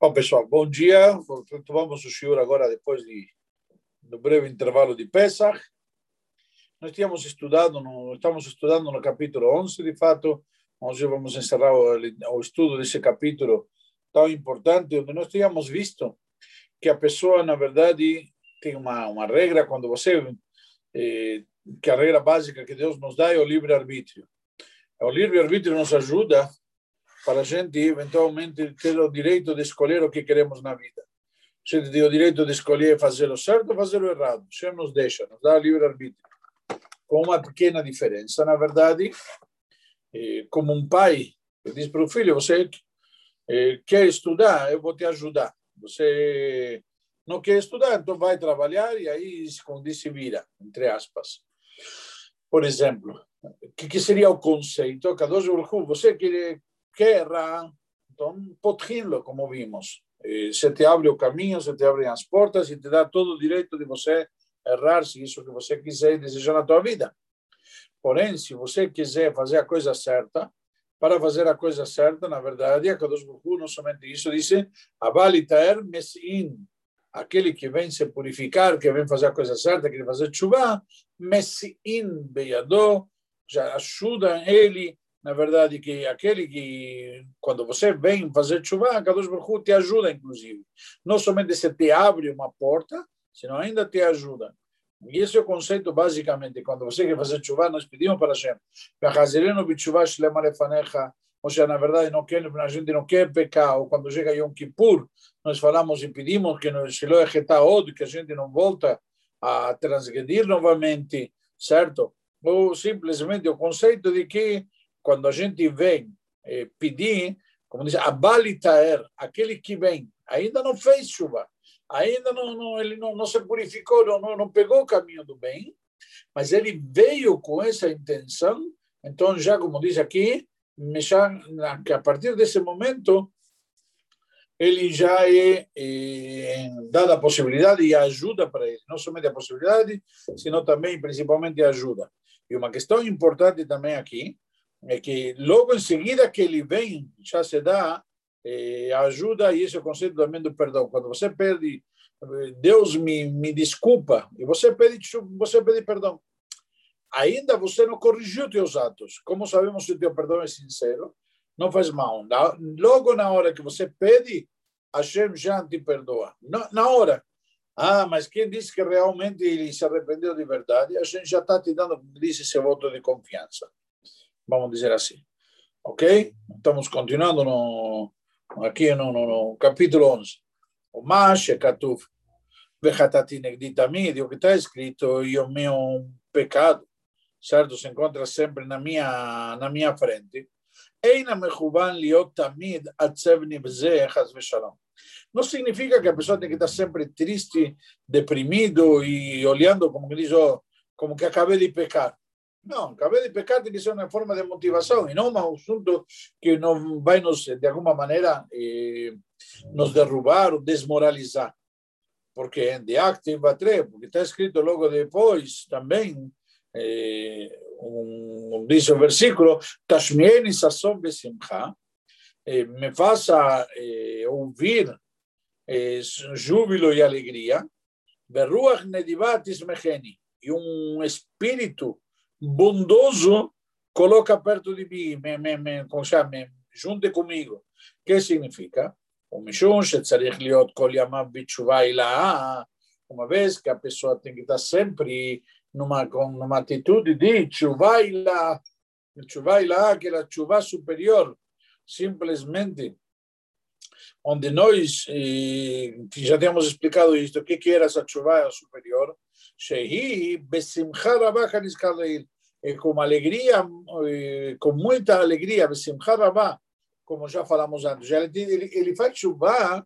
Bom, pessoal, bom dia. Retomamos o senhor agora depois de, do breve intervalo de Pesach. Nós tínhamos estudado, no, estamos estudando no capítulo 11, de fato, hoje vamos encerrar o, o estudo desse capítulo tão importante, onde nós tínhamos visto que a pessoa, na verdade, tem uma, uma regra, quando você, eh, que a regra básica que Deus nos dá é o livre-arbítrio. O livre-arbítrio nos ajuda para a gente eventualmente ter o direito de escolher o que queremos na vida. A gente tem o direito de escolher fazer o certo ou fazer o errado. O Senhor nos deixa, nos dá livre-arbítrio. Com uma pequena diferença, na verdade, eh, como um pai diz para o filho: você eh, quer estudar, eu vou te ajudar. Você não quer estudar, então vai trabalhar e aí esconde se vira, entre aspas. Por exemplo, o que, que seria o conceito? Kadosh Baruch você quer, quer errar, então potrinlo, como vimos. Você te abre o caminho, você te abre as portas e te dá todo o direito de você errar se isso que você quiser e desejar na tua vida. Porém, se você quiser fazer a coisa certa, para fazer a coisa certa, na verdade, a Kadosh Baruch não somente isso, disse, Abalitaer Mesin, aquele que vem se purificar, que vem fazer a coisa certa, que vem fazer chuva, Mesin Beyadó, já ajuda ele, na verdade, que aquele que, quando você vem fazer chuva, Kadosh Baruch te ajuda, inclusive. Não somente se te abre uma porta, senão ainda te ajuda. E esse é o conceito, basicamente, quando você quer fazer chuva, nós pedimos para Hashem, ou seja, na verdade, não quer, a gente não quer pecar, ou quando chega Yom Kippur, nós falamos e pedimos que od, que a gente não volta a transgredir novamente, certo? ou simplesmente o conceito de que quando a gente vem eh, pedir, como diz, abalitaer, aquele que vem, ainda não fez chuva, ainda não, não ele não, não se purificou, não, não, pegou o caminho do bem, mas ele veio com essa intenção, então já como diz aqui, já, que a partir desse momento ele já é, é dada a possibilidade e a ajuda para ele, não somente a possibilidade, sino também, principalmente, a ajuda. E uma questão importante também aqui é que logo em seguida que ele vem, já se dá eh, ajuda e esse é o conceito também do perdão. Quando você pede, Deus me, me desculpa, e você pede, você pede perdão. Ainda você não corrigiu teus atos. Como sabemos se o teu perdão é sincero? Não faz mal. Logo na hora que você pede, Hashem já te perdoa. Na hora. Ah, mas quem disse que realmente ele se arrependeu de verdade? A gente já está te dando, disse, esse voto de confiança. Vamos dizer assim. Ok? Estamos continuando no, aqui no, no, no capítulo 11. O Mashe Katuf, Vechatati Negditamid, o que está escrito, e o meu pecado, certo? Se encontra sempre na minha, na minha frente. Eina mechuban liot tamid atzev v'shalom. Não significa que a pessoa tem que estar sempre triste, deprimido e olhando como que diz, como que acabei de pecar. Não, acabei de pecar tem que ser uma forma de motivação e não um assunto que não vai nos, de alguma maneira, eh, nos derrubar ou desmoralizar. Porque de active batre, porque está escrito logo depois também, eh, um, diz o versículo, Tashmieni sasson besimcha, eh, me faça eh, ouvir eh, júbilo e alegria, Beruach Nedivat Ismecheni, e um espírito bondoso coloca perto de mim, me, me, me, me, junte comigo. O que significa? O Mishun שצריך להיות כל ימיו בתשובה הילאה, uma vez que a pessoa tem que estar sempre numa, numa atitude de tchuva ilá, tchuva ilá, que é a tchuva superior, simplesmente onde nós eh, já temos explicado isto, o que, que era essa chuva superior, Shehi besimcha rabá é com alegria, com muita alegria, besimcha rabá, como já falamos antes, ele, ele, faz chuva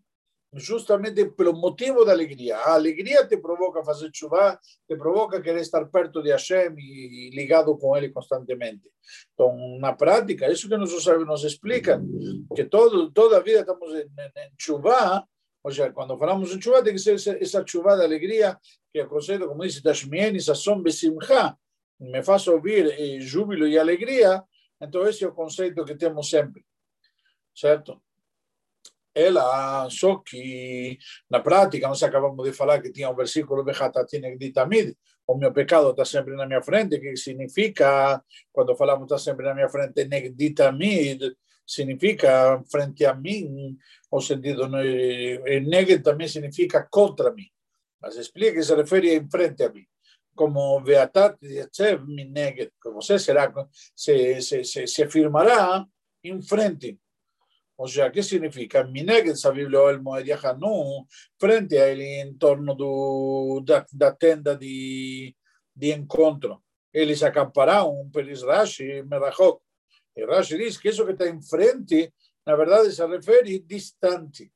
justamente pelo motivo da alegria. A alegria te provoca fazer chuva, te provoca querer estar perto de Hashem e ligado com Ele constantemente. Então, na prática, isso que nossos sábios nos explicam, que todo, toda a vida estamos em, em, em ou seja, quando falamos em chuva, tem que ser essa, essa chuva da alegria, que o conceito, como diz, Tashmien, Sasson, Besimcha, me faz ouvir eh, júbilo e alegria, então esse é o conceito que temos sempre, certo? ela, só que na prática, nós acabamos de falar que tinha um versículo Tamid, o meu pecado está sempre na minha frente, que significa, quando falamos está sempre na minha frente, Negditamid, significa frente a mim, o sentido, Neged também significa contra mim, mas explica que se refere em frente a mim como Beatat Yatsev Mineged, que você será, se, se, se, se afirmará em frente o sea, ¿qué significa? Mineged Sabiblio el Moed Yahanu, frente a ele em torno do, da, da tenda de, de encontro. Ele se acampará um peris Rashi, Merachok. E Rashi diz que isso que está em frente, na verdade, se refere distante.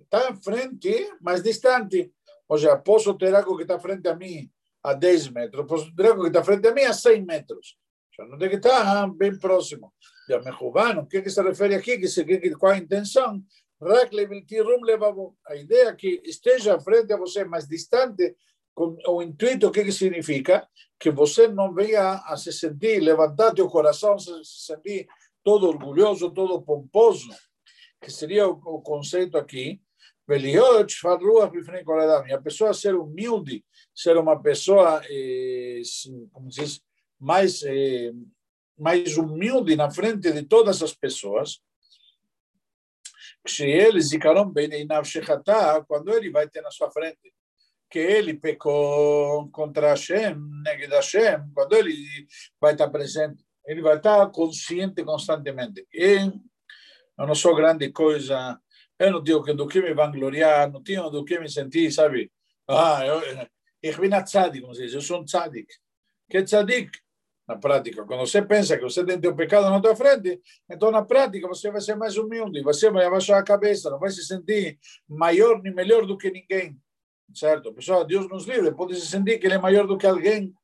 Está em frente, mas distante. Ou seja, posso ter algo que está frente a mim a 10 metros, posso ter algo que está frente a mim a 100 metros. Seja, não tem que estar bem próximo. de Amejubán, o que, que se refere aqui, que se, que, qual a intenção? A ideia que esteja frente a você, mais distante, o intuito, o que, que significa? Que você não venha a se sentir, levantar teu coração, se sentir todo orgulhoso, todo pomposo, que seria o, o conceito aqui. A pessoa ser humilde, ser uma pessoa, eh, como se diz, mais eh, mais humilde na frente de todas as pessoas, se eles ficaram bem quando ele vai ter na sua frente que ele pecou contra Hashem, neged Hashem, quando ele vai estar presente, ele vai estar consciente constantemente. E eu não sou grande coisa, eu não tenho do que me vangloriar, não tenho do que me sentir, sabe? Ah, eu, eu, eu, tzadik, como se diz, eu sou um tzadik. Que tzadik? na prática. Quando você pensa que você tem o pecado na tua frente, então na prática você vai ser mais humilde, você vai abaixar a cabeça, não vai se sentir maior nem melhor do que ninguém, certo? Pessoal, Deus nos livre, pode se sentir que ele é maior do que alguém.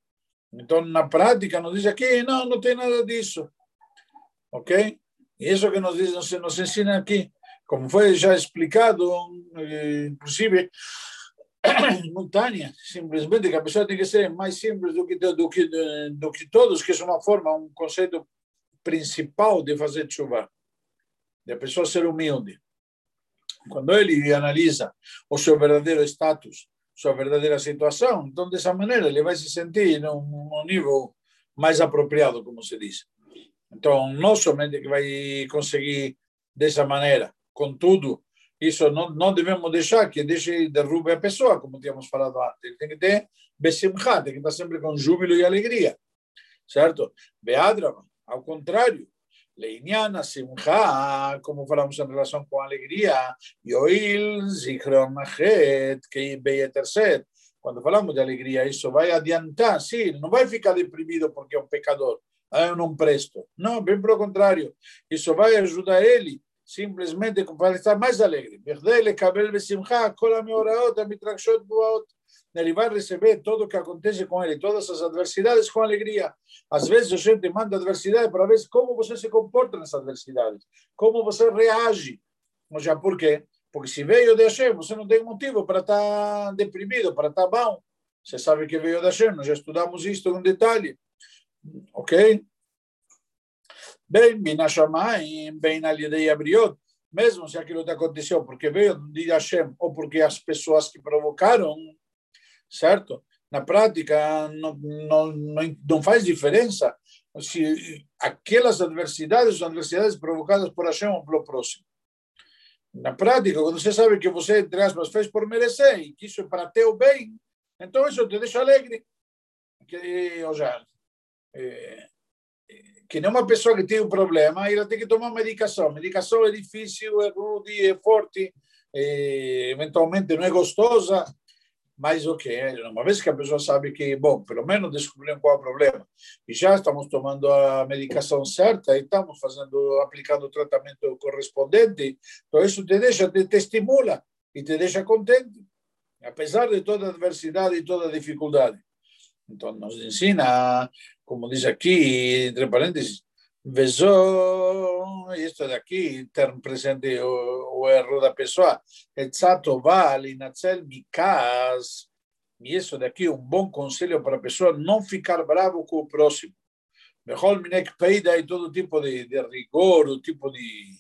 Então, na prática, nos diz aqui, não, não tem nada disso. Ok? E isso que nos diz, nos, nos ensina aqui, como foi já explicado, eh, inclusive, montanha, simplesmente que a pessoa tem que ser mais simples do que, do que, do que todos, que é uma forma, um conceito principal de fazer chuva, de a pessoa ser humilde. Quando ele analisa o seu verdadeiro status, sua verdadeira situação, então dessa maneira ele vai se sentir num, num nível mais apropriado, como se diz. Então, não somente que vai conseguir dessa maneira, contudo, isso não, não devemos deixar que deixe derrube a pessoa, como tínhamos falado antes. Ele tem que ter besimcha, tem que estar sempre com júbilo e alegria. Certo? Beadrama, ao contrário. Leiniana, simcha, como falamos em relação com alegria. Yoil, zichron achet, que beyeterset. Quando falamos de alegria, isso vai adiantar, sim, não vai ficar deprimido porque é um pecador. Ah, eu não presto. Não, bem pelo contrário. Isso vai ajudar ele simplesmente para estar mais alegre. Ele vai receber tudo o que acontece com ele, todas as adversidades com alegria. Às vezes a gente manda adversidade para ver como você se comporta nessas adversidades, como você reage. Ou já por quê? Porque se veio de Hashem, você não tem motivo para estar deprimido, para estar bom. Você sabe que veio de Hashem, nós já estudamos isto em detalhe. Ok? bem Binashamayim, bem Alidei Abriot, mesmo se aquilo te aconteceu porque veio de Hashem ou porque as pessoas que provocaram, certo? Na prática, não, não, não, faz diferença se aquelas adversidades são adversidades provocadas por Hashem ou pelo próximo. Na prática, quando você sabe que você, entre aspas, fez por merecer e que isso é para teu bem, então isso te deixa alegre. Que, ou seja, é, que nem uma pessoa que tem um problema, ela tem que tomar medicação. Medicação é difícil, é rude, é forte, é, eventualmente não é gostosa, mas o que uma vez que a pessoa sabe que, bom, pelo menos descobrimos qual é o problema, e já estamos tomando a medicação certa, e estamos fazendo, aplicando o tratamento correspondente, então isso te deixa, te, te estimula e te deixa contente, apesar de toda a adversidade e toda a dificuldade. Então, nos ensina como diz aqui, entre parênteses, vezou, isto daqui, termo presente o, o erro da pessoa, exato vale, natzel mikas, e isso daqui um bom conselho para a pessoa não ficar bravo com o próximo. Melhor minek peida e todo tipo de, de rigor, o tipo de,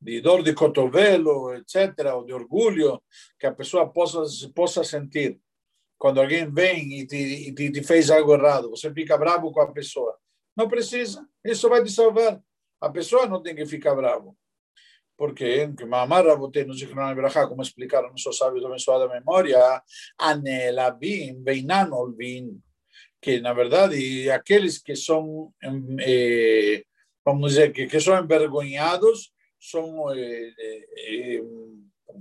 de dor de cotovelo, etc., ou de orgulho, que a pessoa possa, possa sentir. Quando alguém vem e te, e te fez algo errado, você fica bravo com a pessoa. Não precisa, isso vai te salvar. A pessoa não tem que ficar bravo. Porque, que Mamar Rabotei no Zichron Ibrahá, como explicaram nossos sábios da memória, Anelavim, Beinan Olvin, que na verdade aqueles que são, eh, vamos dizer, que, que são envergonhados, são eh, eh,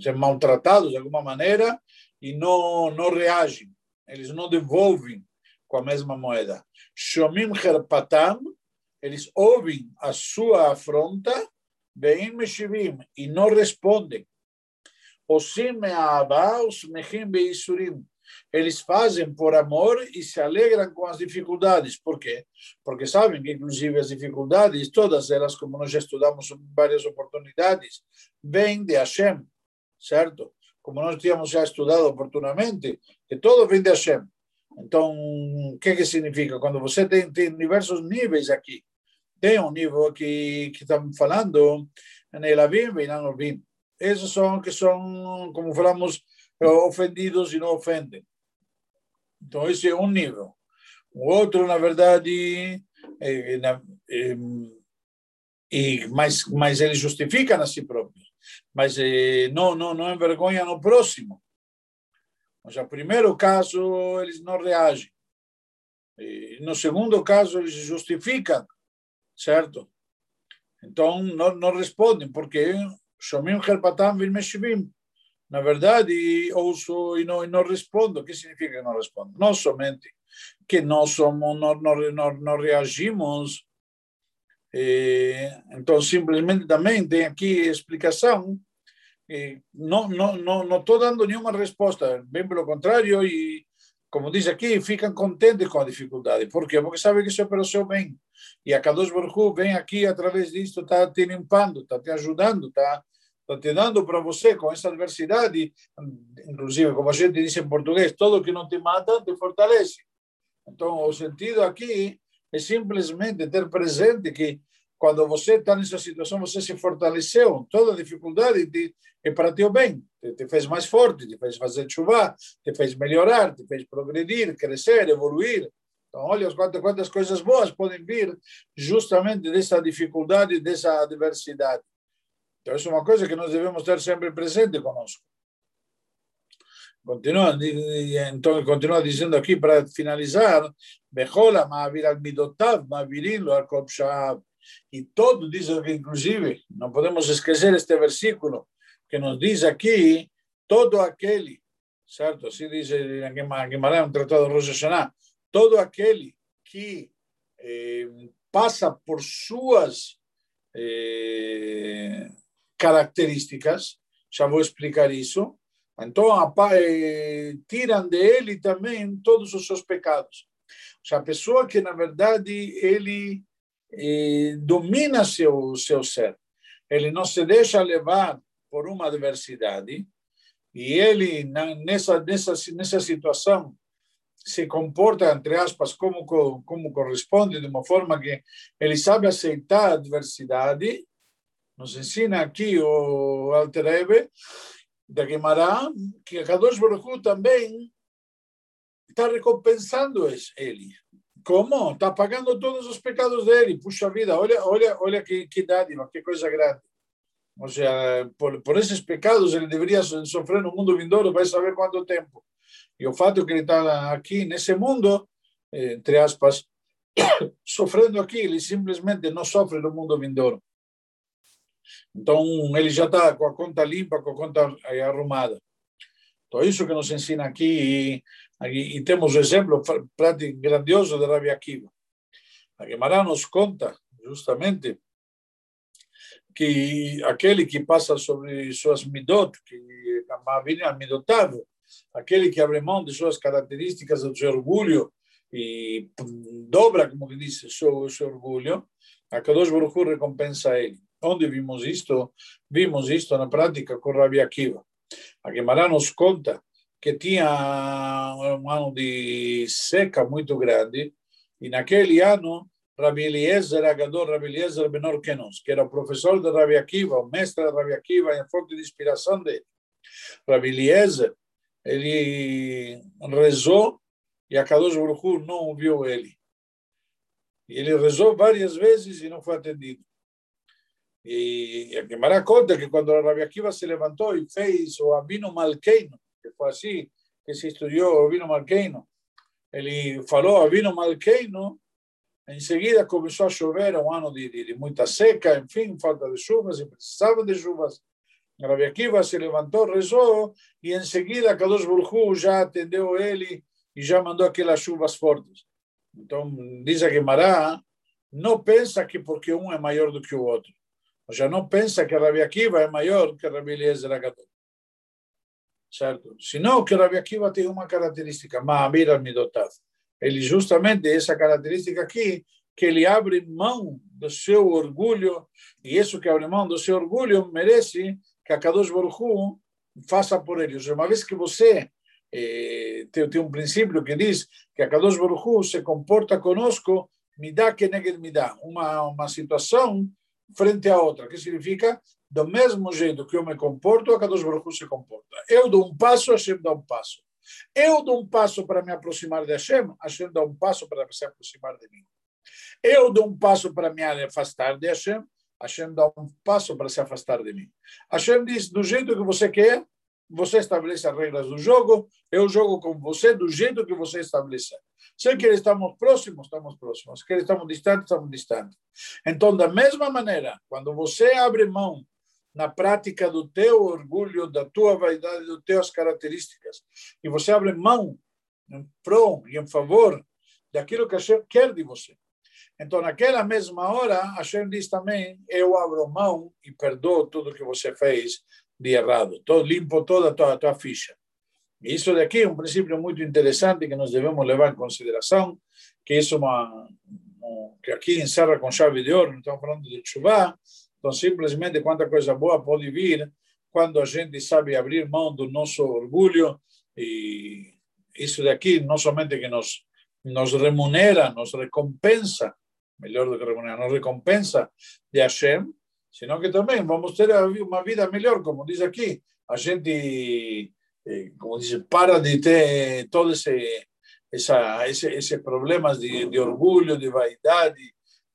eh maltratados de alguma maneira e não, não reagem, eles não devolvem com a mesma moeda. Shomim Herpatam, eles ouvem a sua afronta, bem meshivim, e não respondem. Osim me'avá, mechim beisurim. Eles fazem por amor e se alegram com as dificuldades. Por quê? Porque sabem que, inclusive, as dificuldades, todas elas, como nós já estudamos em várias oportunidades, vêm de Hashem, certo? Como nós tínhamos já estudado oportunamente, que todo vem de Hashem. Então, o que, que significa? Quando você tem, tem diversos níveis aqui, tem um nível aqui que estamos falando, Nelavim, Beinanovim. Esses são que são, como falamos, ofendidos e não ofendem. Então, esse é um nível. O outro, na verdade, é, é, é, mas, mas eles justificam a si próprios, mas é, não, não, não envergonham no próximo. Mas no primeiro caso, eles não reagem. E no segundo caso, eles justificam, certo? Então, não, não respondem, porque Shomim Herpatam Vilmeshivim. Na verdade, ouço e não, e não respondo. O que significa que não respondo? Não somente que nós somos, não, não, não, reagimos. então, simplesmente também tem aqui explicação não não não não estou dando nenhuma resposta, bem pelo contrário, e como diz aqui, ficam contentes com a dificuldade. Por quê? Porque sabem que isso é para o seu bem. E a Kadosh Baruch vem aqui, através disso, está te limpando, está te ajudando, está está te dando para você com essa adversidade, inclusive, como a gente diz em português, todo que não te mata te fortalece. Então, o sentido aqui é simplesmente ter presente que quando você está nessa situação, você se fortaleceu. Toda dificuldade é para teu bem. Te, te, fez mais forte, te fez fazer chuva, te fez melhorar, te fez progredir, crescer, evoluir. Então, olha quantas, quantas coisas boas podem vir justamente dessa dificuldade, dessa adversidade. Então, isso é uma coisa que nós devemos ter sempre presente conosco. Continua, então, continua dizendo aqui para finalizar: Bejola, Ma'avir al-Midotav, Ma'avirilo al-Kop e todo diz, inclusive, não podemos esquecer este versículo que nos diz aqui, todo aquele, certo? Assim diz Guimarães, um tratado de Rosh todo aquele que eh, passa por suas eh, características, já vou explicar isso, então eh, tiram de ele também todos os seus pecados. Ou seja, a pessoa que, na verdade, ele domina seu seu ser. Ele não se deixa levar por uma adversidade e ele nessa nessa nessa situação se comporta entre aspas como como corresponde de uma forma que ele sabe aceitar a adversidade. Nos ensina aqui o Alter Rebbe da Guimarães que a Kadosh Baruch também está recompensando ele. Como? Está pagando todos os pecados dele. Puxa vida, olha, olha, olha que, que dádiva, que coisa grande. Ou seja, por, por esses pecados ele deveria sofrer no mundo vindouro, vai saber quanto tempo. E o fato que ele está aqui nesse mundo, entre aspas, sofrendo aqui, ele simplesmente não sofre no mundo vindouro. Então, ele já está com a conta limpa, com a conta arrumada. Então, isso que nos ensina aqui Aqui, e temos o exemplo grandioso de Rabi Akiva. A Gemara nos conta justamente que aquele que passa sobre suas midot, que midotável, aquele que abre mão de suas características, do seu orgulho e dobra, como que diz, seu, seu orgulho, a Kadosh Baruch recompensa ele. Onde vimos isto? Vimos isto na prática com Rabi Akiva. A Gemara nos conta que tinha um ano de seca muito grande, e naquele ano Rabi Eliezer Agador, Rabi Eliezer Benor Kenos, que era professor de Rabi Akiva, o mestre de Rabi Akiva, a fonte de inspiração dele. Rabi Eliezer, ele rezou e a Kadosh Baruch não ouviu ele. E ele rezou várias vezes e não foi atendido. E a Gemara conta que quando a Rabi Akiva se levantou e fez o Abino Malkeino, que foi assim que se estudou o Abino Malkeino, ele falou Abino Malkeino, em seguida começou a chover, um ano de, de, de muita seca, enfim, falta de chuvas, e precisava de chuvas. Rabi Akiva se levantou, rezou, e em seguida Kadosh Baruch já atendeu ele e já mandou aquelas chuvas fortes. Então, diz a Gemara, não pensa que porque um é maior do que o outro. Seja, não pensa que Rabi Akiva é maior que Rabi Eliezer Agadol. Certo? Senão que Rabi Akiva tem uma característica, Ma'amir al-Midotav. Ele justamente essa característica aqui, que ele abre mão do seu orgulho, e isso que abre mão do seu orgulho merece que a Kadosh Baruch faça por ele. Uma vez que você eh, tem, tem um princípio que diz que a Kadosh Baruch se comporta conosco, me dá que neged me dá, uma, uma situação frente à outra, que significa do mesmo jeito que eu me comporto, a Kadosh Baruch Hu se comporta. Eu dou um passo, Hashem dá um passo. Eu dou um passo para me aproximar de Hashem, Hashem dá um passo para se aproximar de mim. Eu dou um passo para me afastar de Hashem, Hashem dá um passo para se afastar de mim. Hashem diz, do jeito que você quer, você estabelece as regras do jogo, eu jogo com você do jeito que você estabelecer. Se que estamos próximos, estamos próximos. Se que estamos distantes, estamos distantes. Então, da mesma maneira, quando você abre mão na prática do teu orgulho, da tua vaidade, das tuas características, e você abre mão em prol e em favor daquilo que Hashem quer de você. Então, naquela mesma hora, Hashem diz também: Eu abro mão e perdoo tudo que você fez de errado. Todo, limpo toda a tua, ficha. E isso daqui é um princípio muito interessante que nós devemos levar em consideração, que isso é uma, que aqui encerra com chave de ouro, não estamos falando de chuva, então simplesmente quanta coisa boa pode vir quando a gente sabe abrir mão do nosso orgulho e isso daqui não somente que nos nos remunera, nos recompensa, melhor do que remunera, nos recompensa de Hashem, senão que também vamos ter uma vida melhor, como diz aqui. A gente, eh, como diz, para de ter todo esse, essa, esse, esses problemas de, de orgulho, de vaidade,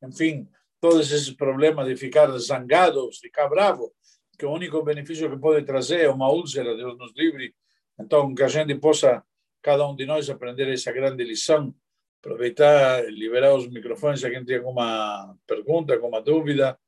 enfim, todos esses problemas de ficar zangado, ficar bravo, que o único benefício que pode trazer é uma úlcera, Deus nos livre. Então, que a gente possa, cada um de nós, aprender essa grande lição, aproveitar, liberar os microfones, se alguém tem alguma pergunta, alguma dúvida,